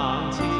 乡亲，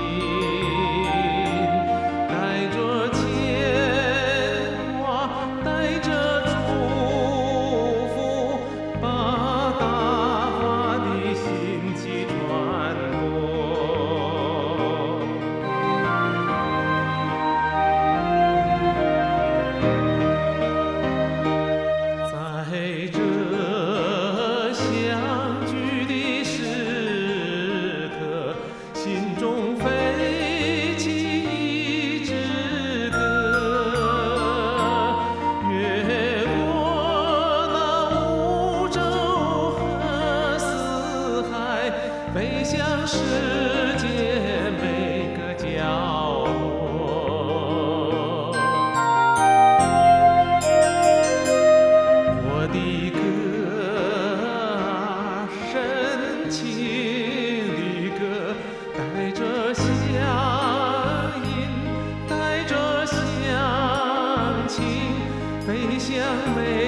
me.